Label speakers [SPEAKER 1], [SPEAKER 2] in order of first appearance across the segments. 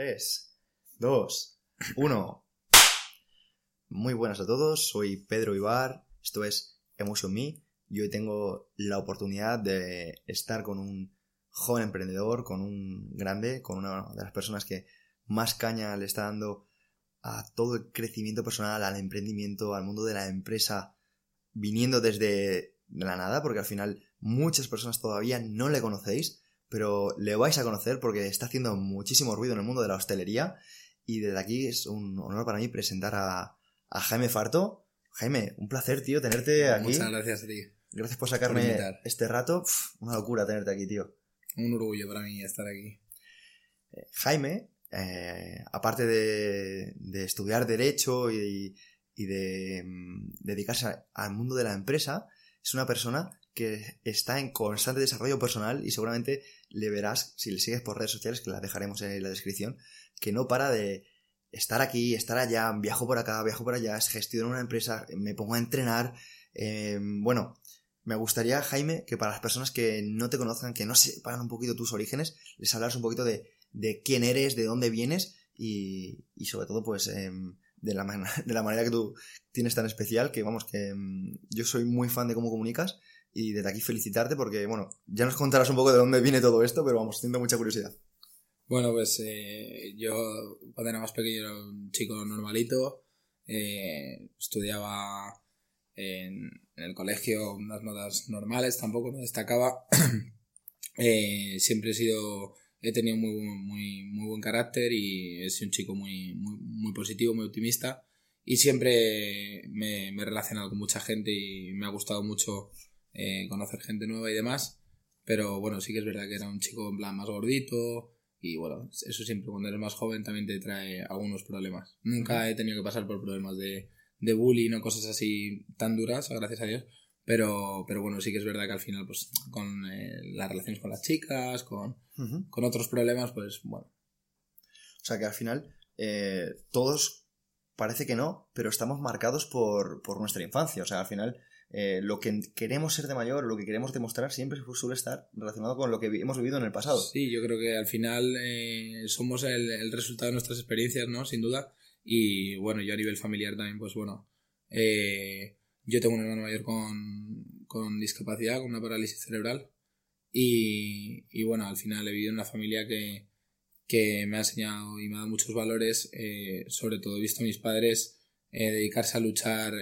[SPEAKER 1] 3, 2, 1. Muy buenas a todos, soy Pedro Ibar, esto es Emotion Me y hoy tengo la oportunidad de estar con un joven emprendedor, con un grande, con una de las personas que más caña le está dando a todo el crecimiento personal, al emprendimiento, al mundo de la empresa, viniendo desde la nada, porque al final muchas personas todavía no le conocéis, pero le vais a conocer porque está haciendo muchísimo ruido en el mundo de la hostelería y desde aquí es un honor para mí presentar a, a Jaime Farto. Jaime, un placer, tío, tenerte aquí.
[SPEAKER 2] Muchas gracias a ti.
[SPEAKER 1] Gracias por sacarme este rato. una locura tenerte aquí, tío.
[SPEAKER 2] Un orgullo para mí estar aquí.
[SPEAKER 1] Eh, Jaime, eh, aparte de, de, estudiar Derecho y, y de mm, dedicarse al mundo de la empresa, es una persona que está en constante desarrollo personal y seguramente le verás, si le sigues por redes sociales, que las dejaremos en la descripción, que no para de estar aquí, estar allá, viajo por acá, viajo por allá, gestiono una empresa, me pongo a entrenar. Eh, bueno, me gustaría, Jaime, que para las personas que no te conozcan, que no sepan un poquito tus orígenes, les hablas un poquito de, de quién eres, de dónde vienes y, y sobre todo, pues, eh, de, la de la manera que tú tienes tan especial, que vamos, que eh, yo soy muy fan de cómo comunicas y desde aquí felicitarte porque, bueno, ya nos contarás un poco de dónde viene todo esto, pero vamos, siento mucha curiosidad.
[SPEAKER 2] Bueno, pues eh, yo cuando era más pequeño era un chico normalito, eh, estudiaba en, el colegio unas notas normales, tampoco no destacaba. eh, siempre he sido, he tenido muy, muy, muy buen carácter y he sido un chico muy, muy, muy positivo, muy optimista y siempre me, he relacionado con mucha gente y me ha gustado mucho eh, conocer gente nueva y demás. Pero bueno, sí que es verdad que era un chico en plan más gordito, y bueno, eso siempre cuando eres más joven también te trae algunos problemas. Nunca he tenido que pasar por problemas de, de bullying o cosas así tan duras, gracias a Dios. Pero, pero bueno, sí que es verdad que al final, pues con eh, las relaciones con las chicas, con, uh -huh. con, otros problemas, pues bueno.
[SPEAKER 1] O sea que al final eh, todos parece que no, pero estamos marcados por, por nuestra infancia. O sea, al final eh, lo que queremos ser de mayor, lo que queremos demostrar, siempre suele estar relacionado con lo que hemos vivido en el pasado.
[SPEAKER 2] Sí, yo creo que al final eh, somos el, el, resultado de nuestras experiencias, ¿no? Sin duda. Y bueno, yo a nivel familiar también, pues bueno, eh, yo tengo un hermano mayor con, con discapacidad, con una parálisis cerebral. Y, y, bueno, al final he vivido en una familia que, que me ha enseñado y me ha dado muchos valores. Eh, sobre todo he visto a mis padres dedicarse a luchar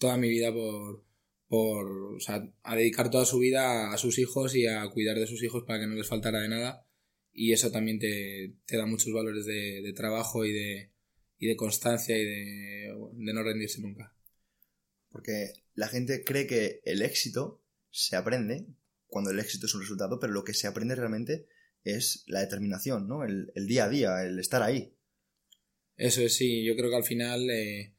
[SPEAKER 2] toda mi vida por, por o sea, a dedicar toda su vida a sus hijos y a cuidar de sus hijos para que no les faltara de nada. Y eso también te, te da muchos valores de, de, trabajo y de, y de constancia y de, de no rendirse nunca.
[SPEAKER 1] Porque la gente cree que el éxito se aprende cuando el éxito es un resultado, pero lo que se aprende realmente es la determinación, ¿no? El, el día a día, el estar ahí.
[SPEAKER 2] Eso es, sí. Yo creo que al final eh,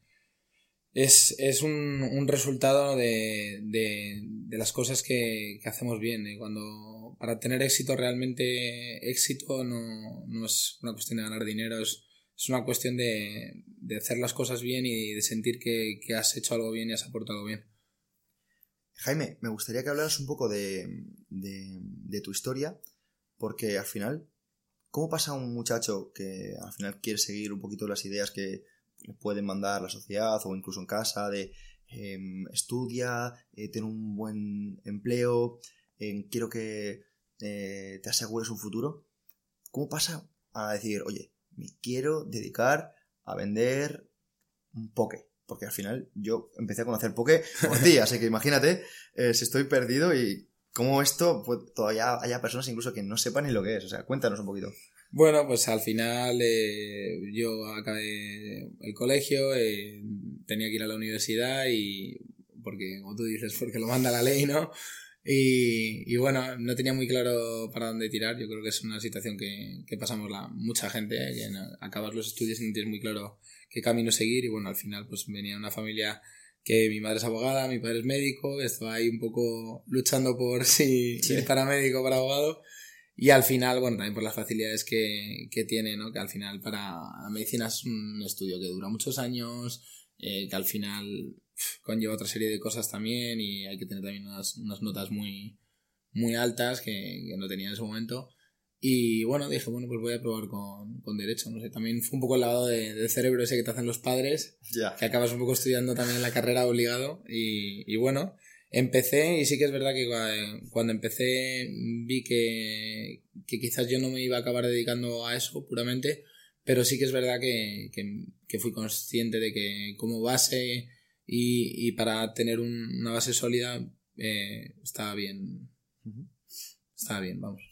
[SPEAKER 2] es, es un, un, resultado de, de, las cosas que, hacemos bien. ¿eh? Cuando para tener éxito realmente éxito no, no, es una cuestión de ganar dinero, es, es una cuestión de, de, hacer las cosas bien y de sentir que, que, has hecho algo bien y has aportado bien.
[SPEAKER 1] Jaime, me gustaría que hablaras un poco de, de tu historia, porque al final, ¿cómo pasa un muchacho que al final quiere seguir un poquito las ideas que pueden mandar la sociedad o incluso en casa de eh, estudia, eh, ten un buen empleo, eh, quiero que eh, te asegures un futuro. ¿Cómo pasa a decir, oye, me quiero dedicar a vender un poke? Porque al final yo empecé a conocer poke por ti, así que imagínate eh, si estoy perdido y cómo esto pues, todavía haya personas incluso que no sepan ni lo que es. O sea, cuéntanos un poquito.
[SPEAKER 2] Bueno, pues al final eh, yo acabé el colegio, eh, tenía que ir a la universidad y, porque como tú dices, porque lo manda la ley, ¿no? Y, y, bueno, no tenía muy claro para dónde tirar. Yo creo que es una situación que, que pasamos la, mucha gente, ¿eh? que acabas los estudios y no tienes muy claro qué camino seguir. Y bueno, al final pues venía una familia que mi madre es abogada, mi padre es médico, estaba ahí un poco luchando por si para médico o para abogado. Y al final, bueno, también por las facilidades que, que tiene, ¿no? Que al final para la medicina es un estudio que dura muchos años, eh, que al final conlleva otra serie de cosas también y hay que tener también unas, unas notas muy, muy altas que, que, no tenía en ese momento. Y bueno, dije, bueno, pues voy a probar con, con Derecho, no sé, también fue un poco el lavado de, de cerebro ese que te hacen los padres, que acabas un poco estudiando también la carrera obligado y, y bueno, empecé y sí que es verdad que cuando empecé vi que, que, quizás yo no me iba a acabar dedicando a eso puramente, pero sí que es verdad que, que, fui consciente de que como base y, y para tener una base sólida eh, estaba bien. Estaba bien, vamos.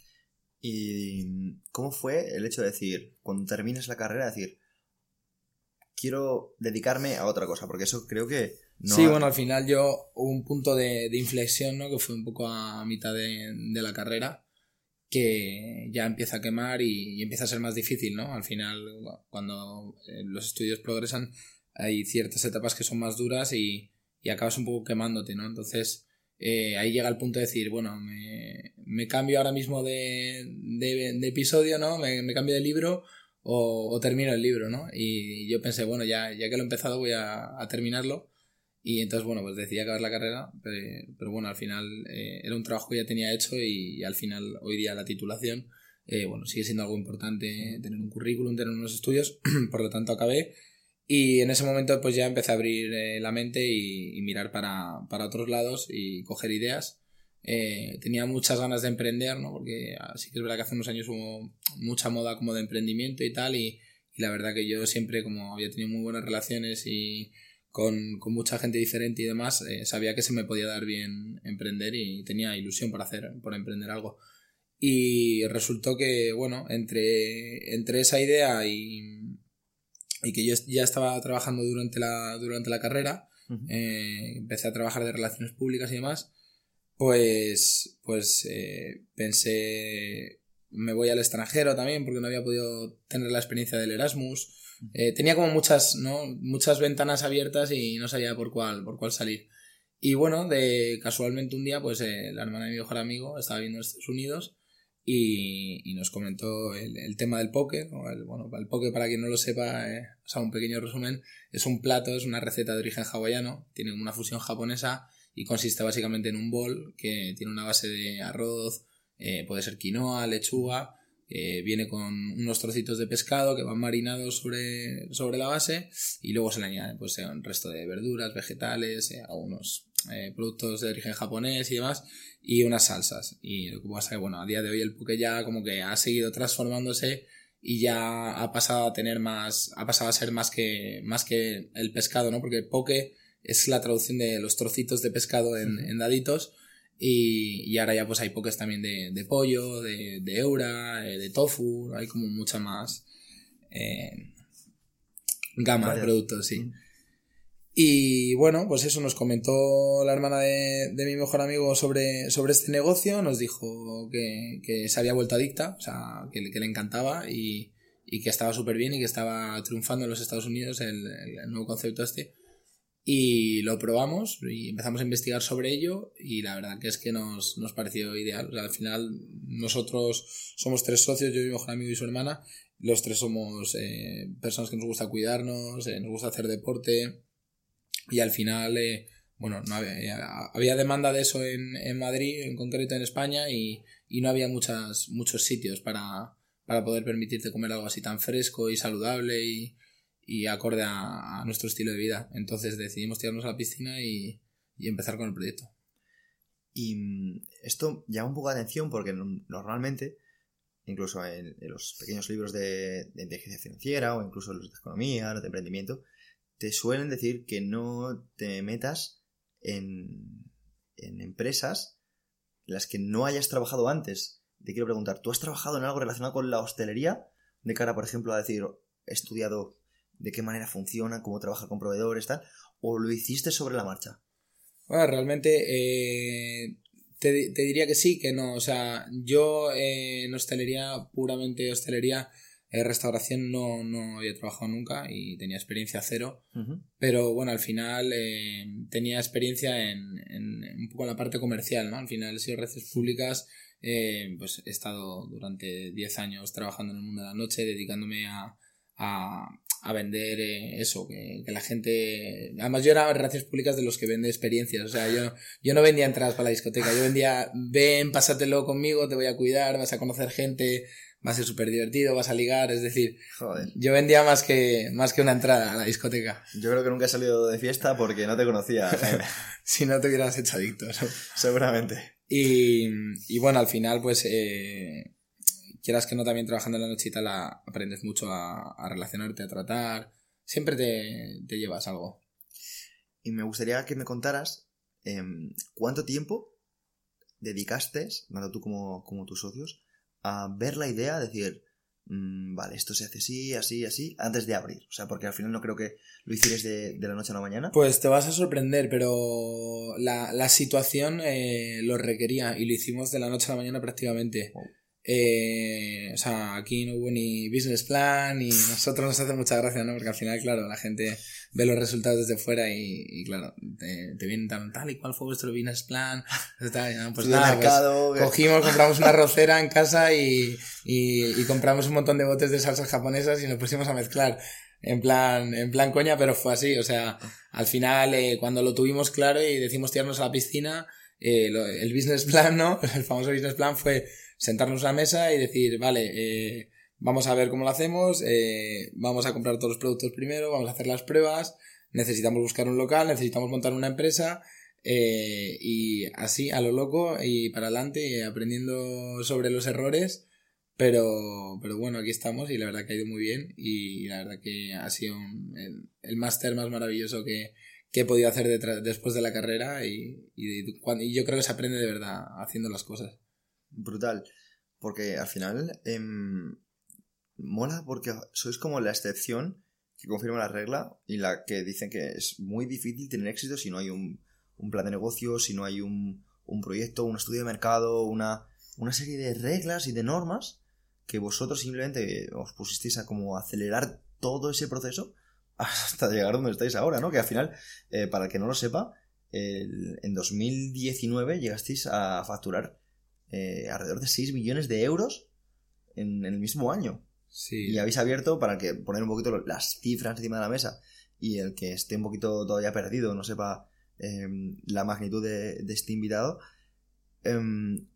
[SPEAKER 1] ¿Y cómo fue el hecho de decir, cuando terminas la carrera, decir, quiero dedicarme a otra cosa? Porque eso creo que
[SPEAKER 2] sí, bueno, al final yo hubo un punto de, de, inflexión, ¿no? Que fue un poco a mitad de, de, la carrera, que ya empieza a quemar y, y, empieza a ser más difícil, ¿no? Al final, cuando eh, los estudios progresan, hay ciertas etapas que son más duras y, y acabas un poco quemándote, ¿no? Entonces, eh, ahí llega el punto de decir, bueno, me, me cambio ahora mismo de, de, de episodio, ¿no? Me, me, cambio de libro o, o, termino el libro, ¿no? Y, yo pensé, bueno, ya, ya que lo he empezado voy a, a terminarlo y entonces, bueno, pues decidí acabar la carrera, pero, pero bueno, al final eh, era un trabajo que ya tenía hecho y, y al final, hoy día, la titulación, eh, bueno, sigue siendo algo importante tener un currículum, tener unos estudios, por lo tanto acabé. Y en ese momento, pues ya empecé a abrir eh, la mente y, y, mirar para, para otros lados y coger ideas. Eh, tenía muchas ganas de emprender, ¿no? Porque sí que es verdad que hace unos años hubo mucha moda como de emprendimiento y tal, y, y la verdad que yo siempre, como había tenido muy buenas relaciones y con, con mucha gente diferente y demás, eh, sabía que se me podía dar bien emprender y tenía ilusión por hacer, por emprender algo. Y resultó que, bueno, entre, entre esa idea y, y que yo ya estaba trabajando durante la, durante la carrera, uh -huh. eh, empecé a trabajar de relaciones públicas y demás, pues, pues eh, pensé, me voy al extranjero también porque no había podido tener la experiencia del Erasmus eh, tenía como muchas, ¿no? muchas ventanas abiertas y no sabía por cuál, por cuál salir. Y bueno, de casualmente un día, pues eh, la hermana de mi mejor amigo estaba viendo en Estados Unidos y, y nos comentó el, el, tema del poke. El, bueno, el poke, para quien no lo sepa, eh, o sea, un pequeño resumen, es un plato, es una receta de origen hawaiano, tiene una fusión japonesa y consiste básicamente en un bol que tiene una base de arroz, eh, puede ser quinoa, lechuga, eh, viene con unos trocitos de pescado que van marinados sobre, sobre la base y luego se le añade pues, un resto de verduras, vegetales, eh, algunos eh, productos de origen japonés y demás y unas salsas. Y lo que pasa es que bueno, a día de hoy el poke ya como que ha seguido transformándose y ya ha pasado a tener más, ha pasado a ser más que, más que el pescado, ¿no? Porque el poke es la traducción de los trocitos de pescado en, en daditos y, y, ahora ya pues hay pokés también de, de pollo, de, de, eura, eh, de tofu, hay como mucha más eh, gama Vaya. de productos, sí. Mm. Y bueno, pues eso nos comentó la hermana de, de mi mejor amigo sobre, sobre este negocio, nos dijo que, que se había vuelto adicta, o sea, que, que le encantaba y, y que estaba súper bien y que estaba triunfando en los Estados Unidos el, el nuevo concepto este y lo probamos y empezamos a investigar sobre ello y la verdad que es que nos, nos pareció ideal. Al final nosotros somos tres socios, yo, mi mejor amigo y su hermana. Los tres somos eh, personas que nos gusta cuidarnos, eh, nos gusta hacer deporte y al final, eh, bueno, no había, había, demanda de eso en, en Madrid, en concreto en España y, y no había muchas, muchos sitios para, para poder permitirte comer algo así tan fresco y saludable y, y acorde a, nuestro estilo de vida. Entonces decidimos tirarnos a la piscina y, empezar con el proyecto.
[SPEAKER 1] Y mm, esto llama un poco la atención porque normalmente, incluso en, los pequeños libros de, de, inteligencia financiera o incluso los de economía, los de emprendimiento, te suelen decir que no te metas en, en empresas en las que no hayas trabajado antes. Te quiero preguntar, ¿tú has trabajado en algo relacionado con la hostelería? De cara, por ejemplo, a decir, he estudiado de qué manera funciona, cómo trabaja con proveedores, tal, o lo hiciste sobre la marcha?
[SPEAKER 2] Bueno, realmente eh, te, diría que sí, que no. O sea, yo eh, en hostelería, puramente hostelería, eh, restauración no, no había trabajado nunca y tenía experiencia cero. Pero bueno, al final eh, tenía experiencia en, en, un poco en la parte comercial, ¿no? Al final he sido redes públicas. pues he estado durante 10 años trabajando en el mundo de la noche, dedicándome a, a vender eh, eso, que, la gente... Además yo era relaciones públicas de los que vende experiencias, o sea, yo, yo no vendía entradas para la discoteca, yo vendía, ven, pásatelo conmigo, te voy a cuidar, vas a conocer gente, va a ser súper divertido, vas a ligar, es decir, yo vendía más que, más que una entrada a la discoteca.
[SPEAKER 1] Yo creo que nunca he salido de fiesta porque no te conocía,
[SPEAKER 2] si no te hubieras hecho adicto.
[SPEAKER 1] Seguramente.
[SPEAKER 2] Y, y bueno, al final pues... Eh, quieras que no también trabajando en la noche y tal, aprendes mucho a, relacionarte, a tratar. Siempre te, llevas algo.
[SPEAKER 1] Y me gustaría que me contaras em, cuánto tiempo dedicaste, tanto tú como, tus socios, a ver la idea, decir, mm, vale, esto se hace así, así, así, antes de abrir. O sea, porque al final no creo que lo hicieras de, la noche a la mañana.
[SPEAKER 2] Pues te vas a sorprender, pero la, situación eh, lo requería y lo hicimos de la noche a la mañana prácticamente. Eh, o sea, aquí no hubo ni business plan y nosotros nos hace mucha gracia, ¿no? Porque al final, claro, la gente ve los resultados desde fuera y, claro, te, te, vienen tan tal y cuál fue vuestro business plan. pues nada, pues cogimos, compramos una rocera en casa y, y, compramos un montón de botes de salsas japonesas y nos pusimos a mezclar. En plan, en plan coña, pero fue así. O sea, al final, eh, cuando lo tuvimos claro y decimos tirarnos a la piscina, eh, el business plan, ¿no? El famoso business plan fue sentarnos a la mesa y decir, vale, eh, vamos a ver cómo lo hacemos, eh, vamos a comprar todos los productos primero, vamos a hacer las pruebas, necesitamos buscar un local, necesitamos montar una empresa eh, y así a lo loco y para adelante aprendiendo sobre los errores. Pero, pero bueno, aquí estamos y la verdad que ha ido muy bien y la verdad que ha sido el, máster más maravilloso que, he podido hacer después de la carrera y, y yo creo que se aprende de verdad haciendo las cosas
[SPEAKER 1] brutal. Porque al final em, mola porque sois como la excepción que confirma la regla y la que dicen que es muy difícil tener éxito si no hay un, plan de negocio, si no hay un, proyecto, un estudio de mercado, una, una serie de reglas y de normas que vosotros simplemente os pusisteis a como acelerar todo ese proceso hasta llegar donde estáis ahora, ¿no? Que al final, eh, para el que no lo sepa, en 2019 llegasteis a facturar eh, alrededor de 6 millones de euros en, el mismo año. Y habéis abierto, para que poner un poquito las cifras encima de la mesa y el que esté un poquito todavía perdido, no sepa em, la magnitud de, este invitado, em,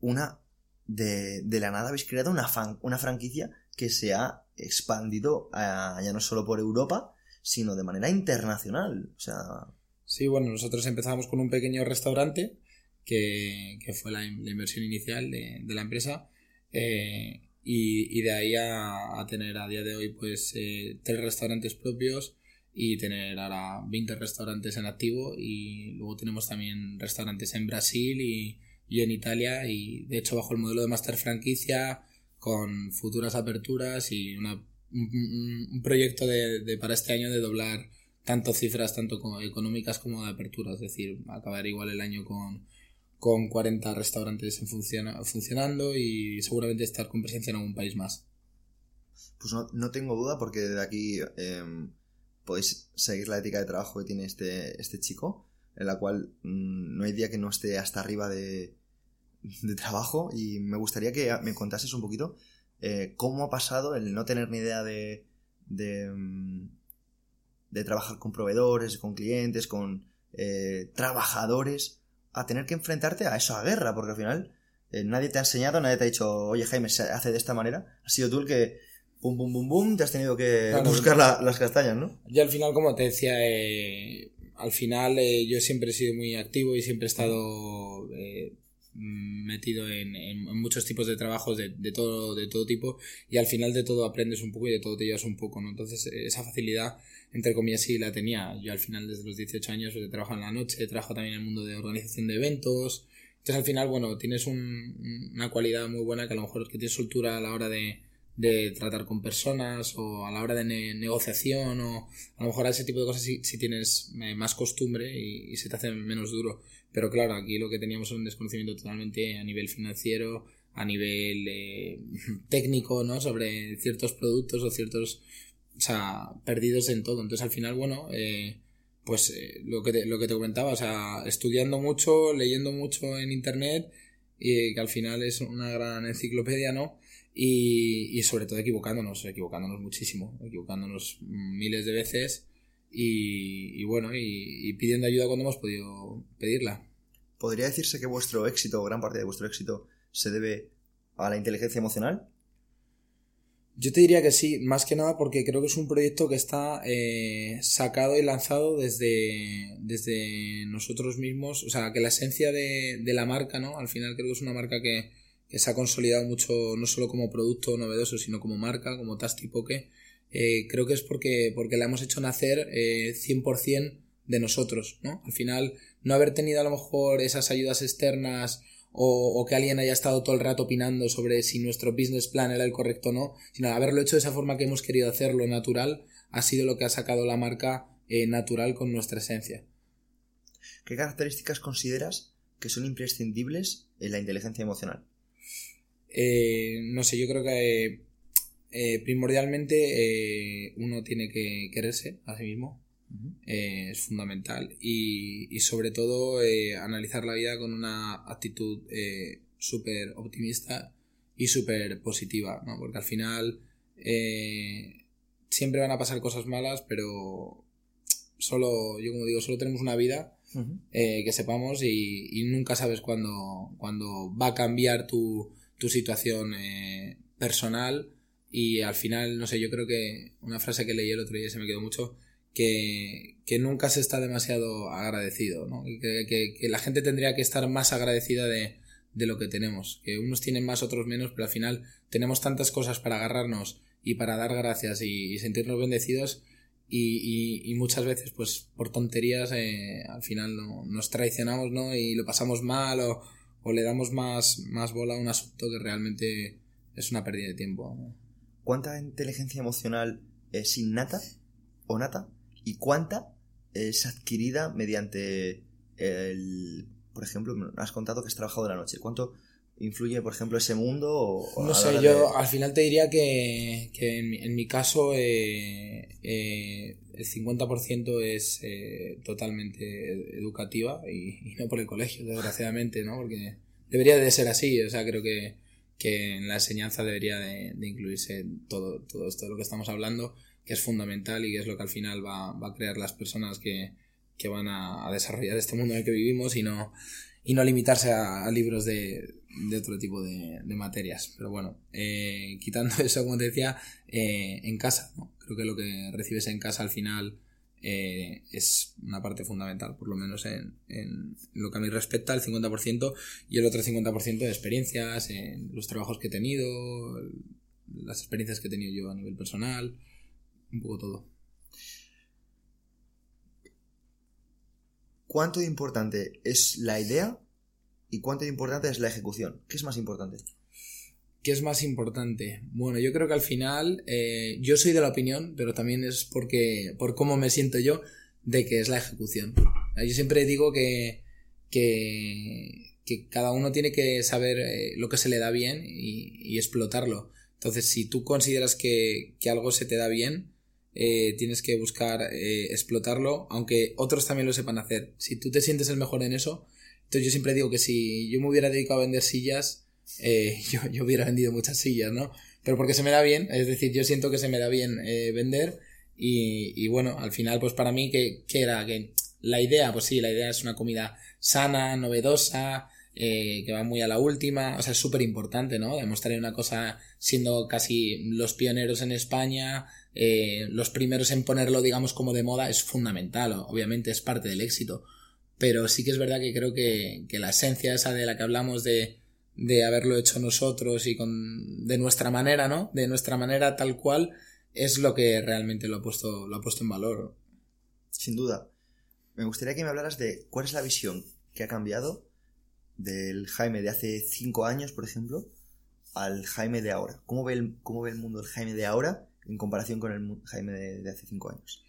[SPEAKER 1] una de, la nada habéis creado una, una franquicia que se ha expandido ya no solo por Europa, sino de manera internacional. O sea...
[SPEAKER 2] Sí, bueno, nosotros empezamos con un pequeño restaurante que, fue la, inversión inicial de, la empresa. Eh, y, de ahí a, tener a día de hoy pues eh, tres restaurantes propios y tener ahora 20 restaurantes en activo y luego tenemos también restaurantes en Brasil y, en Italia y de hecho bajo el modelo de master franquicia con futuras aperturas y una, un, proyecto de, para este año de doblar tanto cifras tanto económicas como de apertura es decir acabar igual el año con con 40 restaurantes en funcionando y seguramente estar con presencia en algún país más.
[SPEAKER 1] Pues no, tengo duda porque de aquí em, podéis seguir la ética de trabajo que tiene este, este chico, en la cual mm, no hay día que no esté hasta arriba de, trabajo y me gustaría que me contases un poquito eh, cómo ha pasado el no tener ni idea de, de, de trabajar con proveedores, con clientes, con eh, trabajadores a tener que enfrentarte a esa guerra, porque al final eh, nadie te ha enseñado, nadie te ha dicho, oye Jaime, se hace de esta manera. Ha sido tú el que, pum, pum, pum, pum, te has tenido que buscar las castañas, ¿no?
[SPEAKER 2] Yo al final, como te decía, eh, al final eh, yo siempre he sido muy activo y siempre he estado metido en, muchos tipos de trabajos de, todo, de todo tipo y al final de todo aprendes un poco y de todo te llevas un poco, ¿no? Entonces esa facilidad, entre comillas, sí la tenía. Yo al final desde los 18 años pues, he trabajado en la noche, he trabajado también en el mundo de organización de eventos. Entonces al final, bueno, tienes una cualidad muy buena que a lo mejor es que tienes soltura a la hora de, de tratar con personas o a la hora de negociación o a lo mejor a ese tipo de cosas si, tienes eh, más costumbre y, se te hace menos duro. Pero claro, aquí lo que teníamos era un desconocimiento totalmente a nivel financiero, a nivel eh, técnico, ¿no? Sobre ciertos productos o ciertos, o sea, perdidos en todo. Entonces al final, bueno, eh, pues lo, que te, lo que te comentaba, o sea, estudiando mucho, leyendo mucho en internet y que al final es una gran enciclopedia, ¿no? y, y sobre todo equivocándonos, equivocándonos muchísimo, equivocándonos miles de veces y, y bueno, y, pidiendo ayuda cuando hemos podido pedirla.
[SPEAKER 1] ¿Podría decirse que vuestro éxito, o gran parte de vuestro éxito, se debe a la inteligencia emocional?
[SPEAKER 2] Yo te diría que sí, más que nada porque creo que es un proyecto que está eh, sacado y lanzado desde, desde nosotros mismos. O sea, que la esencia de, de la marca, ¿no? Al final creo que es una marca que, que se ha consolidado mucho no solo como producto novedoso, sino como marca, como Tasty Poke, eh, creo que es porque, porque la hemos hecho nacer eh, 100% de nosotros, ¿no? Al final, no haber tenido a lo mejor esas ayudas externas o, o, que alguien haya estado todo el rato opinando sobre si nuestro business plan era el correcto o no, sino haberlo hecho de esa forma que hemos querido hacerlo natural, ha sido lo que ha sacado la marca eh, natural con nuestra esencia.
[SPEAKER 1] ¿Qué características consideras que son imprescindibles en la inteligencia emocional?
[SPEAKER 2] Eh, no sé, yo creo que eh, primordialmente uno tiene que quererse a sí mismo. Es fundamental. Y, sobre todo analizar la vida con una actitud súper optimista y súper positiva, ¿no? Porque al final siempre van a pasar cosas malas, pero solo, yo como digo, solo tenemos una vida que sepamos y, y, nunca sabes cuándo, cuándo va a cambiar tu, tu situación eh, personal y al final, no sé, yo creo que una frase que leí el otro día se me quedó mucho, que, que nunca se está demasiado agradecido, ¿no? Que, que, la gente tendría que estar más agradecida de, de lo que tenemos, que unos tienen más, otros menos, pero al final tenemos tantas cosas para agarrarnos y para dar gracias y, sentirnos bendecidos y, y, muchas veces pues por tonterías eh, al final no, nos traicionamos ¿no? y lo pasamos mal o, o le damos más, más bola a un asunto que realmente es una pérdida de tiempo.
[SPEAKER 1] ¿Cuánta inteligencia emocional es innata o nata? ¿Y cuánta es adquirida mediante el... Por ejemplo, has contado que has trabajado de la noche. ¿Cuánto influye, por ejemplo, ese mundo? O,
[SPEAKER 2] no sé, yo al final te diría que, que en, mi, caso eh, eh, el 50% es eh, totalmente educativa y, no por el colegio, desgraciadamente, ¿no? Porque debería de ser así, o sea, creo que, que en la enseñanza debería de, incluirse todo, todo esto de lo que estamos hablando, que es fundamental y que es lo que al final va, va a crear las personas que, que van a, a, desarrollar este mundo en el que vivimos y no, y no limitarse a libros de, de otro tipo de, materias. Pero bueno, eh, quitando eso, como te decía, eh, en casa, ¿no? Creo que lo que recibes en casa al final eh, es una parte fundamental, por lo menos en, en, lo que a mí respecta, el 50%, y el otro 50% de experiencias, en los trabajos que he tenido, las experiencias que he tenido yo a nivel personal, un poco todo.
[SPEAKER 1] ¿Cuánto importante es la idea y cuánto importante es la ejecución. ¿Qué es más importante?
[SPEAKER 2] ¿Qué es más importante? Bueno, yo creo que al final eh, yo soy de la opinión, pero también es porque por cómo me siento yo de que es la ejecución. Yo siempre digo que, que, cada uno tiene que saber eh, lo que se le da bien y, explotarlo. Entonces, si tú consideras que, algo se te da bien, eh, tienes que buscar explotarlo, aunque otros también lo sepan hacer. Si tú te sientes el mejor en eso, entonces yo siempre digo que si yo me hubiera dedicado a vender sillas, eh, yo, hubiera vendido muchas sillas, ¿no? Pero porque se me da bien, es decir, yo siento que se me da bien eh, vender y, bueno, al final pues para mí, ¿qué, era? Que la idea, pues sí, la idea es una comida sana, novedosa, eh, que va muy a la última, o sea, es súper importante, ¿no? Demostrar una cosa siendo casi los pioneros en España, los primeros en ponerlo, digamos, como de moda, es fundamental, obviamente es parte del éxito pero sí que es verdad que creo que, la esencia esa de la que hablamos de, haberlo hecho nosotros y con, de nuestra manera, ¿no? De nuestra manera tal cual, es lo que realmente lo ha puesto, lo ha puesto en valor.
[SPEAKER 1] Sin duda. Me gustaría que me hablaras de cuál es la visión que ha cambiado del Jaime de hace cinco años, por ejemplo, al Jaime de ahora? ¿Cómo ve el, cómo ve el mundo del Jaime de ahora en comparación con el Jaime de, hace cinco años?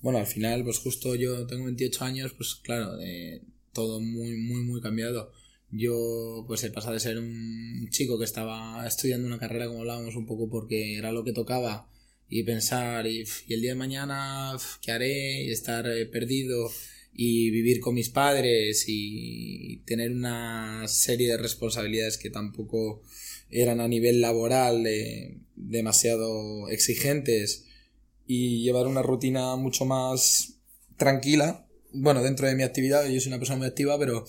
[SPEAKER 2] Bueno, al final, pues justo yo tengo 28 años, pues claro, eh, todo muy, muy, muy cambiado. Yo pues he pasado de ser un chico que estaba estudiando una carrera, como hablábamos, un poco porque era lo que tocaba y pensar, y, el día de mañana, ¿qué haré? Y estar eh, perdido y vivir con mis padres y tener una serie de responsabilidades que tampoco eran a nivel laboral demasiado exigentes y llevar una rutina mucho más tranquila. Bueno, dentro de mi actividad, yo soy una persona muy activa, pero,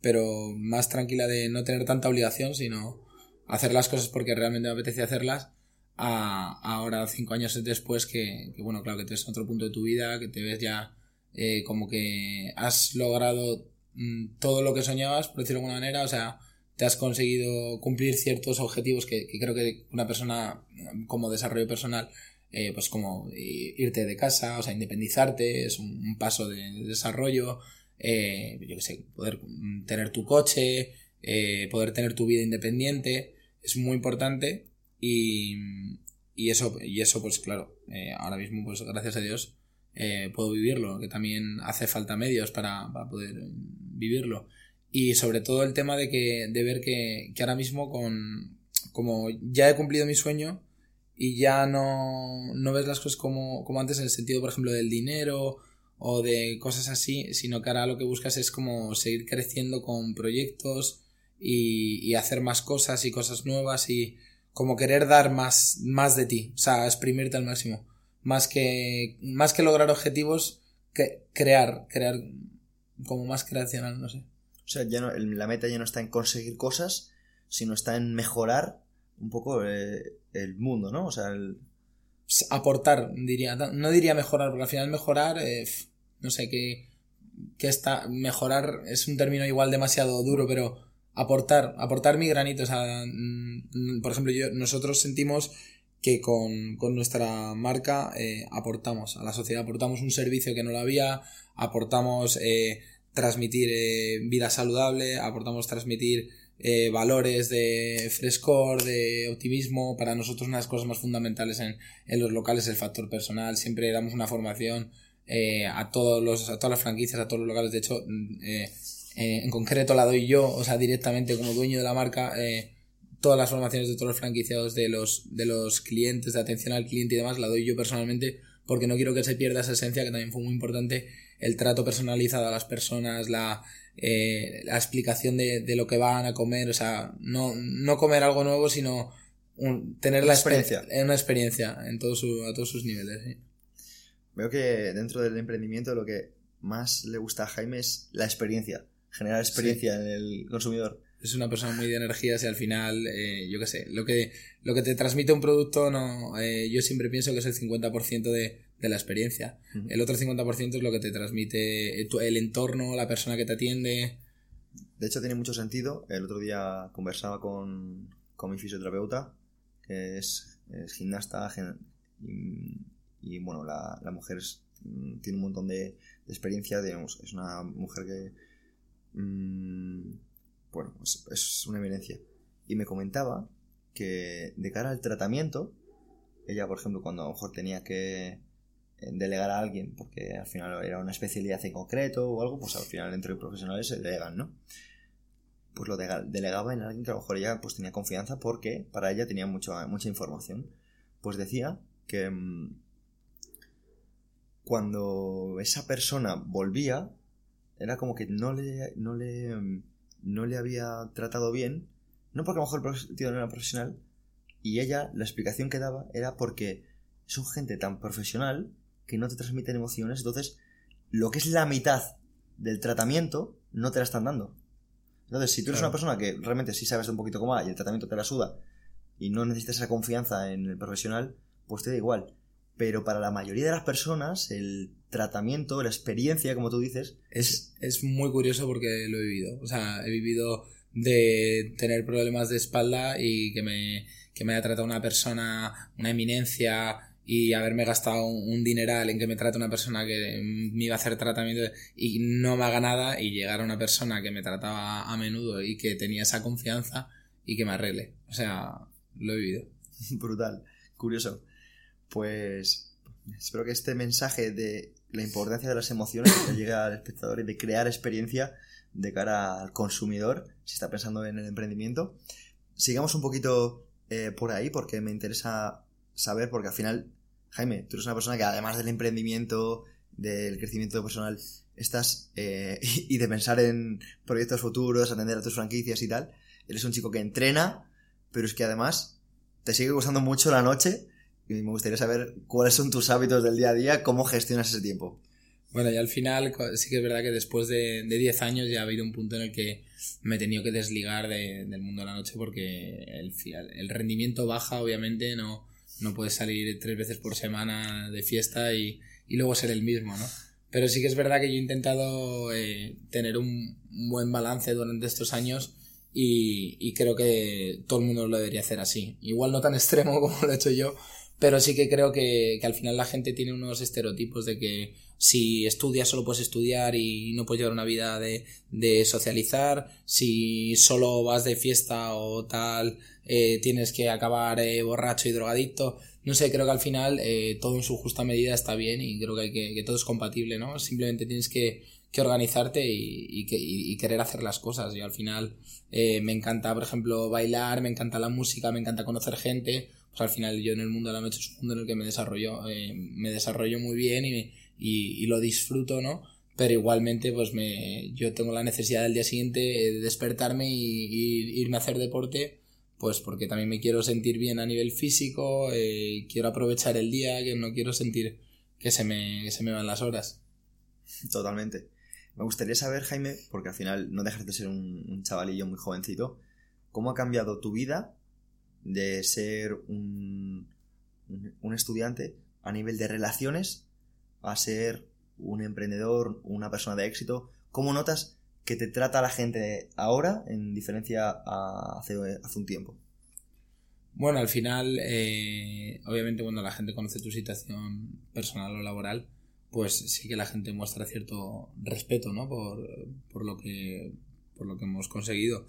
[SPEAKER 2] pero más tranquila de no tener tanta obligación, sino hacer las cosas porque realmente me apetece hacerlas. A, ahora, cinco años después, que, que, bueno, claro, que te ves en otro punto de tu vida, que te ves ya eh, como que has logrado mm, todo lo que soñabas, por decirlo de alguna manera, o sea, te has conseguido cumplir ciertos objetivos que, creo que una persona como desarrollo personal eh, pues como irte de casa, o sea, independizarte, es un, paso de, desarrollo, eh, yo qué sé, poder tener tu coche, eh, poder tener tu vida independiente, es muy importante y, y eso, y eso pues claro, ahora mismo pues gracias a Dios puedo vivirlo, que también hace falta medios para, para, poder vivirlo. Y sobre todo el tema de que, de ver que, que ahora mismo con, como ya he cumplido mi sueño, y ya no, no ves las cosas como, como antes en el sentido, por ejemplo, del dinero o de cosas así, sino que ahora lo que buscas es como seguir creciendo con proyectos y, y hacer más cosas y cosas nuevas y como querer dar más, más de ti, o sea, exprimirte al máximo. Más que, más que lograr objetivos, que crear, crear como más creacional, no sé.
[SPEAKER 1] O sea, ya no, la meta ya no está en conseguir cosas, sino está en mejorar un poco eh, el mundo, ¿no? O sea, el...
[SPEAKER 2] Aportar, diría. No diría mejorar, porque al final mejorar, eh, no sé, que, que está... Mejorar es un término igual demasiado duro, pero aportar, aportar mi granito. O sea, mm, por ejemplo, yo, nosotros sentimos que con, con nuestra marca eh, aportamos a la sociedad, aportamos un servicio que no lo había, aportamos eh, transmitir eh, vida saludable, aportamos transmitir valores de frescor, de optimismo. Para nosotros una de las cosas más fundamentales en, en los locales es el factor personal. Siempre damos una formación a, todos los, a todas las franquicias, a todos los locales. De hecho, mm, en concreto la doy yo, o sea, directamente como dueño de la marca. Todas las formaciones de todos los franquiciados de los, de los clientes, de atención al cliente y demás, la doy yo personalmente porque no quiero que se pierda esa esencia que también fue muy importante, el trato personalizado a las personas, la, eh, la explicación de, de, lo que van a comer, o sea, no, no comer algo nuevo, sino tener la experiencia. una experiencia en todo su, a todos sus niveles.
[SPEAKER 1] Veo que dentro del emprendimiento lo que más le gusta a Jaime es la experiencia, generar experiencia en el consumidor.
[SPEAKER 2] Es una persona muy de energías y al final, eh, yo qué sé, lo que, lo que te transmite un producto, no, eh, yo siempre pienso que es el 50% de, de la experiencia. El otro 50% es lo que te transmite el entorno, la persona que te atiende.
[SPEAKER 1] De hecho, tiene mucho sentido. El otro día conversaba con, con mi fisioterapeuta, que es, gimnasta, y, bueno, la, la mujer mm, tiene un montón de, experiencia, digamos, es una mujer que, mm, bueno, es, es una eminencia. Y me comentaba que de cara al tratamiento, ella, por ejemplo, cuando a lo mejor tenía que delegar a alguien porque al final era una especialidad en concreto o algo, pues al final entre profesionales se delegan, ¿no? Pues lo delegaba en alguien que a lo mejor ella pues tenía confianza porque para ella tenía mucha mucha información. Pues decía que mm, cuando esa persona volvía, era como que no le, no le, mm, no le había tratado bien, no porque a lo mejor el tío no era profesional, y ella, la explicación que daba era porque son gente tan profesional que no te transmiten emociones, entonces lo que es la mitad del tratamiento no te la están dando. Entonces, si tú eres una persona que realmente sí sabes un poquito cómo va y el tratamiento te la suda y no necesitas esa confianza en el profesional, pues te da igual. Pero para la mayoría de las personas, el tratamiento, la experiencia, como tú dices,
[SPEAKER 2] es, es muy curioso porque lo he vivido. O sea, he vivido de tener problemas de espalda y que me, que me haya tratado una persona, una eminencia, y haberme gastado un, dineral en que me trate una persona que me iba a hacer tratamiento y no me haga nada y llegar a una persona que me trataba a menudo y que tenía esa confianza y que me arregle. O sea, lo he vivido.
[SPEAKER 1] Brutal, curioso. Pues espero que este mensaje de la importancia de las emociones que llegue al espectador y de crear experiencia de cara al consumidor, si está pensando en el emprendimiento. Sigamos un poquito eh, por ahí porque me interesa saber, porque al final, Jaime, tú eres una persona que además del emprendimiento, del crecimiento personal, estás eh, y de pensar en proyectos futuros, atender a tus franquicias y tal, eres un chico que entrena, pero es que además te sigue gustando mucho la noche me gustaría saber cuáles son tus hábitos del día a día, cómo gestionas ese tiempo.
[SPEAKER 2] Bueno, y al final sí que es verdad que después de 10 años ya ha habido un punto en el que me he tenido que desligar del mundo de la noche porque el, el rendimiento baja, obviamente, no, no puedes salir tres veces por semana de fiesta y, y luego ser el mismo, ¿no? Pero sí que es verdad que yo he intentado eh, tener un, buen balance durante estos años y, y, creo que todo el mundo lo debería hacer así. Igual no tan extremo como lo he hecho yo, pero sí que creo que, que al final la gente tiene unos estereotipos de que si estudias solo puedes estudiar y no puedes llevar una vida de, de socializar, si solo vas de fiesta o tal, eh, tienes que acabar eh, borracho y drogadicto. No sé, creo que al final eh, todo en su justa medida está bien y creo que, hay que, todo es compatible, ¿no? Simplemente tienes que, que organizarte y, y, y, querer hacer las cosas. Y al final me encanta, por ejemplo, bailar, me encanta la música, me encanta conocer gente. Pues al final yo en el mundo de la noche es un mundo en el que me desarrollo, me desarrollo muy bien y, y, lo disfruto, ¿no? Pero igualmente, pues me, yo tengo la necesidad del día siguiente de despertarme y, irme a hacer deporte, pues porque también me quiero sentir bien a nivel físico, eh, quiero aprovechar el día, que no quiero sentir que se me, que se me van las horas.
[SPEAKER 1] Totalmente. Me gustaría saber, Jaime, porque al final no dejas de ser un, chavalillo muy jovencito, ¿cómo ha cambiado tu vida de ser un, un estudiante a nivel de relaciones a ser un emprendedor, una persona de éxito? ¿Cómo notas que te trata la gente ahora en diferencia a hace, un tiempo?
[SPEAKER 2] Bueno, al final, eh, obviamente cuando la gente conoce tu situación personal o laboral, pues sí que la gente muestra cierto respeto, ¿no? Por, por lo que por lo que hemos conseguido.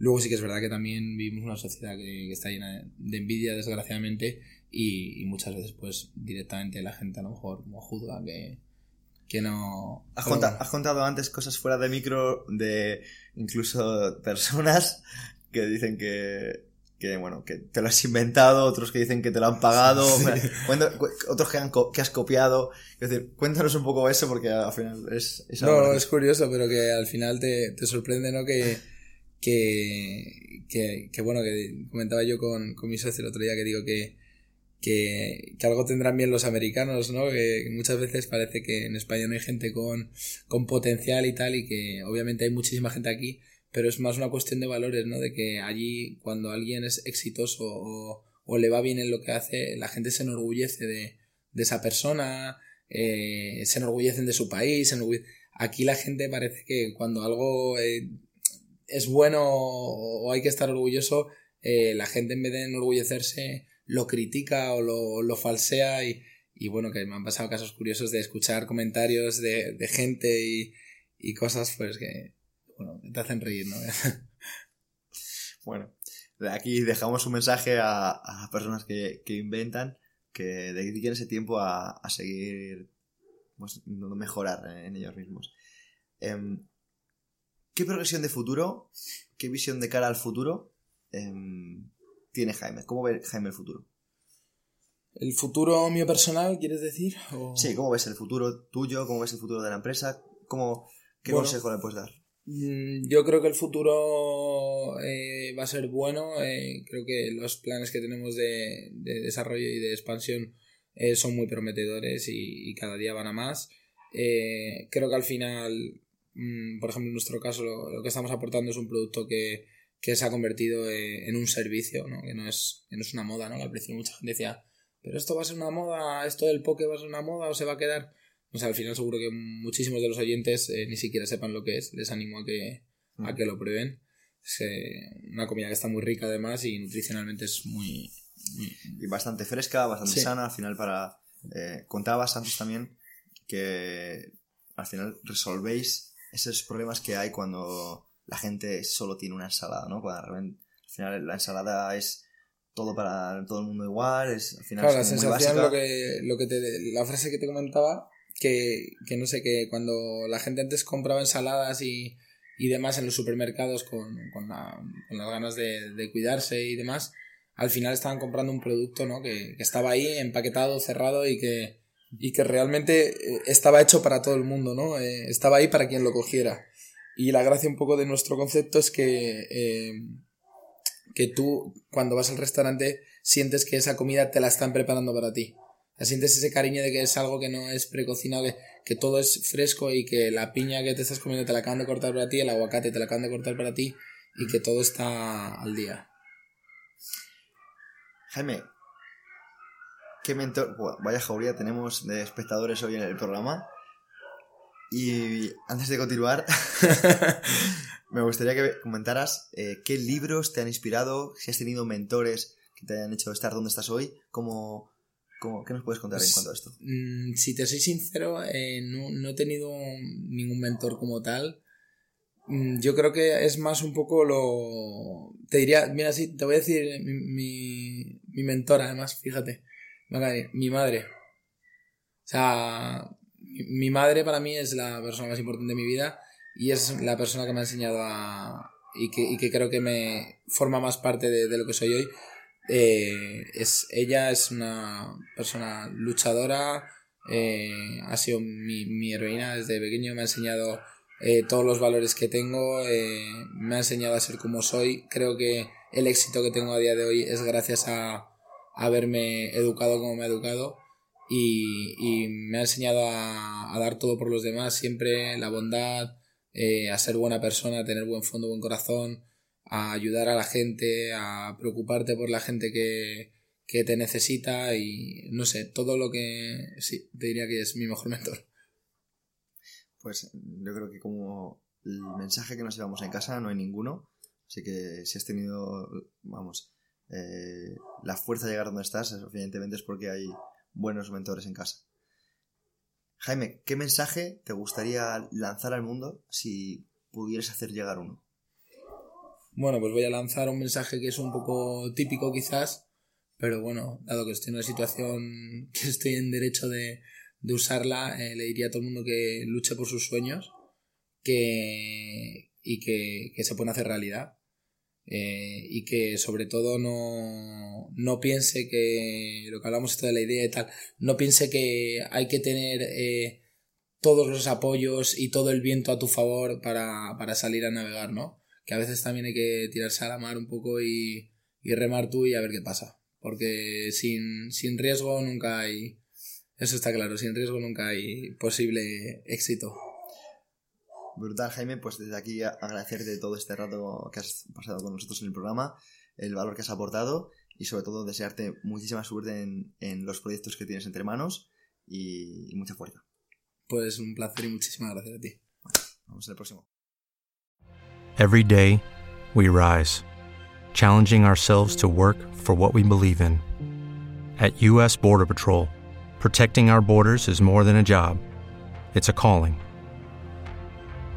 [SPEAKER 2] Luego sí que es verdad que también vivimos una sociedad que, está llena de envidia, desgraciadamente, y, muchas veces pues directamente la gente a lo mejor juzga que, que no...
[SPEAKER 1] Has, contado, antes cosas fuera de micro de incluso personas que dicen que, que bueno, que te lo has inventado, otros que dicen que te lo han pagado, otros que, han, que has copiado. Es decir, cuéntanos un poco eso porque al final es...
[SPEAKER 2] no, es curioso, pero que al final te, te sorprende, ¿no? Que, que, que, que, bueno, que comentaba yo con, con mi socio el otro día que digo que, que, que, algo tendrán bien los americanos, ¿no? Que, muchas veces parece que en España no hay gente con, con potencial y tal, y que obviamente hay muchísima gente aquí, pero es más una cuestión de valores, ¿no? De que allí cuando alguien es exitoso o, o le va bien en lo que hace, la gente se enorgullece de, de esa persona, eh, se enorgullecen de su país, aquí la gente parece que cuando algo eh, es bueno o hay que estar orgulloso, eh, la gente en vez de enorgullecerse lo critica o lo, lo falsea y, y, bueno, que me han pasado casos curiosos de escuchar comentarios de, de gente y, y, cosas pues que, bueno, te hacen reír, ¿no?
[SPEAKER 1] bueno, aquí dejamos un mensaje a, a personas que, que, inventan que dediquen ese tiempo a, a seguir pues, mejorar en ellos mismos. Em, ¿Qué progresión de futuro, qué visión de cara al futuro em, tiene Jaime? ¿Cómo ve Jaime el futuro?
[SPEAKER 2] ¿El futuro mío personal, quieres decir?
[SPEAKER 1] Sí, ¿cómo ves el futuro tuyo? ¿Cómo ves el futuro de la empresa? ¿Cómo, ¿Qué consejo le puedes dar?
[SPEAKER 2] Mm, yo creo que el futuro eh, va a ser bueno. Eh, creo que los planes que tenemos de, desarrollo y de expansión eh, son muy prometedores y, cada día van a más. creo que al final, por ejemplo, en nuestro caso, lo, que estamos aportando es un producto que, que se ha convertido en un servicio, ¿no? Que, no es, que no es una moda, ¿no? al principio mucha gente decía, pero esto va a ser una moda, esto del poke va a ser una moda o se va a quedar. O sea, al final seguro que muchísimos de los oyentes eh, ni siquiera sepan lo que es. Les animo a que, a mm. que lo prueben. Es eh, una comida que está muy rica además y nutricionalmente es muy...
[SPEAKER 1] Y bastante fresca, bastante sana. Al final para... Eh, contabas antes también que al final resolvéis esos problemas que hay cuando la gente solo tiene una ensalada, ¿no? Cuando al final la ensalada es todo para todo el mundo igual, es al final
[SPEAKER 2] Claro, la
[SPEAKER 1] es
[SPEAKER 2] sensación, lo que, lo que te, la frase que te comentaba, que, que no sé, que cuando la gente antes compraba ensaladas y, y demás en los supermercados con, con, la- con las ganas de, de cuidarse y demás, al final estaban comprando un producto ¿no? que, que estaba ahí empaquetado, cerrado y que, y que realmente eh, estaba hecho para todo el mundo, ¿no? Eh, estaba ahí para quien lo cogiera. Y la gracia un poco de nuestro concepto es que, eh, que tú cuando vas al restaurante sientes que esa comida te la están preparando para ti. Sientes ese cariño de que es algo que no es precocinado, que, que todo es fresco y que la piña que te estás comiendo te la acaban de cortar para ti, el aguacate te la acaban de cortar para ti y que todo está al día.
[SPEAKER 1] Jaime, ¿qué mentor? Buah, vaya jauría tenemos de espectadores hoy en el programa. Y antes de continuar, me gustaría que comentaras eh, qué libros te han inspirado, si has tenido mentores que te hayan hecho estar donde estás hoy, cómo, cómo- ¿qué nos puedes contar en
[SPEAKER 2] Pues,
[SPEAKER 1] cuanto a esto?
[SPEAKER 2] Mm, si te soy sincero, eh, no, no he tenido ningún mentor como tal. Mm, Yo creo que es más un poco lo... Te diría, mira, sí, te voy a decir mi, mi, mi mentora, además, fíjate. Mi madre. O sea, mi, madre para mí es la persona más importante de mi vida y es la persona que me ha enseñado a... y que, y que creo que me forma más parte de, de lo que soy hoy. Eh, es, ella es una persona luchadora, eh, ha sido mi, mi heroína desde pequeño, me ha enseñado eh, todos los valores que tengo, me ha enseñado a ser como soy. Creo que el éxito que tengo a día de hoy es gracias a haberme educado como me ha educado y, y me ha enseñado a, dar todo por los demás, siempre la bondad, eh, a ser buena persona, a tener buen fondo, buen corazón, a ayudar a la gente, a preocuparte por la gente que, que te necesita y no sé, todo lo que sí, te diría que es mi mejor mentor.
[SPEAKER 1] Pues yo creo que como el mensaje que nos llevamos en casa no hay ninguno, así que si has tenido, vamos, eh, la fuerza de llegar donde estás, evidentemente es porque hay buenos mentores en casa. Jaime, ¿qué mensaje te gustaría lanzar al mundo si pudieras hacer llegar uno?
[SPEAKER 2] Bueno, pues voy a lanzar un mensaje que es un poco típico quizás, pero bueno, dado que estoy en una situación que estoy en derecho de, usarla, eh, le diría a todo el mundo que luche por sus sueños que, y que, que se pueden hacer realidad. Eh, y que sobre todo no, no piense que lo que hablamos esto de la idea y tal, no piense que hay que tener eh, todos los apoyos y todo el viento a tu favor para, para salir a navegar, ¿no? Que a veces también hay que tirarse a la mar un poco y, y remar tú y a ver qué pasa. Porque sin, sin riesgo nunca hay. Eso está claro, sin riesgo nunca hay posible éxito.
[SPEAKER 1] Brutal, Jaime, pues desde aquí agradecerte todo este rato que has pasado con nosotros en el programa, el valor que has aportado y sobre todo desearte muchísima suerte en, en los proyectos que tienes entre manos y, y mucha fuerza.
[SPEAKER 2] Pues un placer y muchísimas gracias a ti.
[SPEAKER 1] Vamos al próximo.
[SPEAKER 3] Every day, we rise, challenging ourselves to work for what we believe in. At U.S. Border Patrol, protecting our borders is more than a job, it's a calling.